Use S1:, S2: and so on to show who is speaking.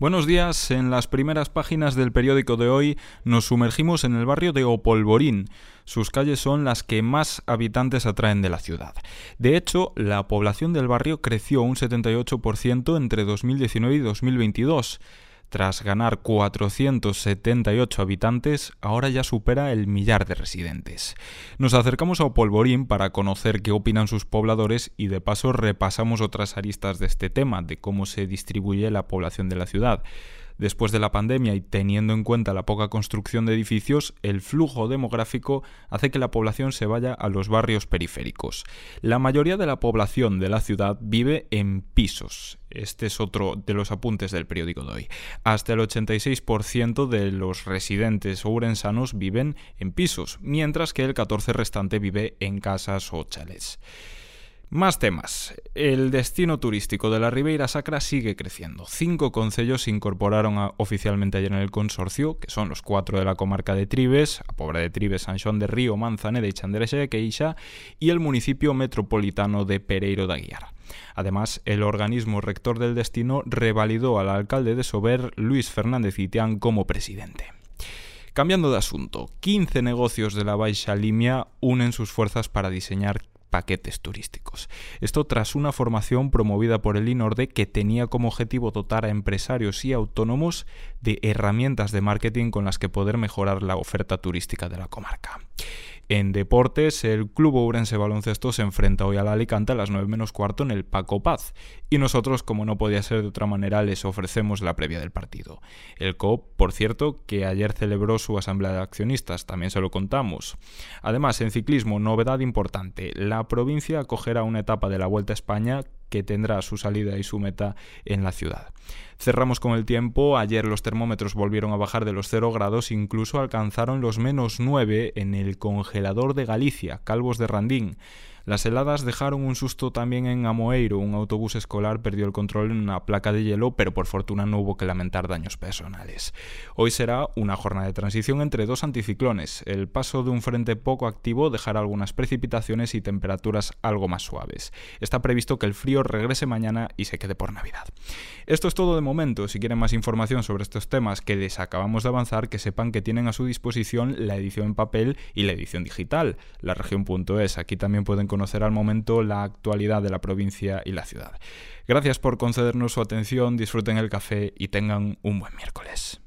S1: Buenos días. En las primeras páginas del periódico de hoy nos sumergimos en el barrio de Opolvorín. Sus calles son las que más habitantes atraen de la ciudad. De hecho, la población del barrio creció un 78% entre 2019 y 2022. Tras ganar 478 habitantes, ahora ya supera el millar de residentes. Nos acercamos a Opolvorín para conocer qué opinan sus pobladores y de paso repasamos otras aristas de este tema, de cómo se distribuye la población de la ciudad. Después de la pandemia y teniendo en cuenta la poca construcción de edificios, el flujo demográfico hace que la población se vaya a los barrios periféricos. La mayoría de la población de la ciudad vive en pisos. Este es otro de los apuntes del periódico de hoy. Hasta el 86% de los residentes ourensanos viven en pisos, mientras que el 14% restante vive en casas o chales. Más temas. El destino turístico de la Ribeira Sacra sigue creciendo. Cinco concellos se incorporaron oficialmente ayer en el consorcio, que son los cuatro de la comarca de Tribes, a Pobra de Tribes, San Juan de Río, Manzaneda y Chandrexe de Queixa, y el municipio metropolitano de Pereiro de Aguiar. Además, el organismo rector del destino revalidó al alcalde de Sober, Luis Fernández Itián, como presidente. Cambiando de asunto, 15 negocios de la Baixa Limia unen sus fuerzas para diseñar paquetes turísticos. Esto tras una formación promovida por el INORDE que tenía como objetivo dotar a empresarios y autónomos de herramientas de marketing con las que poder mejorar la oferta turística de la comarca. En deportes, el Club Ourense Baloncesto se enfrenta hoy al Alicante a las 9 menos cuarto en el Paco Paz. Y nosotros, como no podía ser de otra manera, les ofrecemos la previa del partido. El COP, por cierto, que ayer celebró su asamblea de accionistas, también se lo contamos. Además, en ciclismo, novedad importante, la provincia acogerá una etapa de la Vuelta a España que tendrá su salida y su meta en la ciudad. Cerramos con el tiempo, ayer los termómetros volvieron a bajar de los 0 grados, incluso alcanzaron los menos 9 en el congelador de Galicia, Calvos de Randín. Las heladas dejaron un susto también en Amoeiro. Un autobús escolar perdió el control en una placa de hielo, pero por fortuna no hubo que lamentar daños personales. Hoy será una jornada de transición entre dos anticiclones. El paso de un frente poco activo dejará algunas precipitaciones y temperaturas algo más suaves. Está previsto que el frío regrese mañana y se quede por Navidad. Esto es todo de momento. Si quieren más información sobre estos temas que les acabamos de avanzar, que sepan que tienen a su disposición la edición en papel y la edición digital, la región.es. Aquí también pueden conocer al momento la actualidad de la provincia y la ciudad. Gracias por concedernos su atención, disfruten el café y tengan un buen miércoles.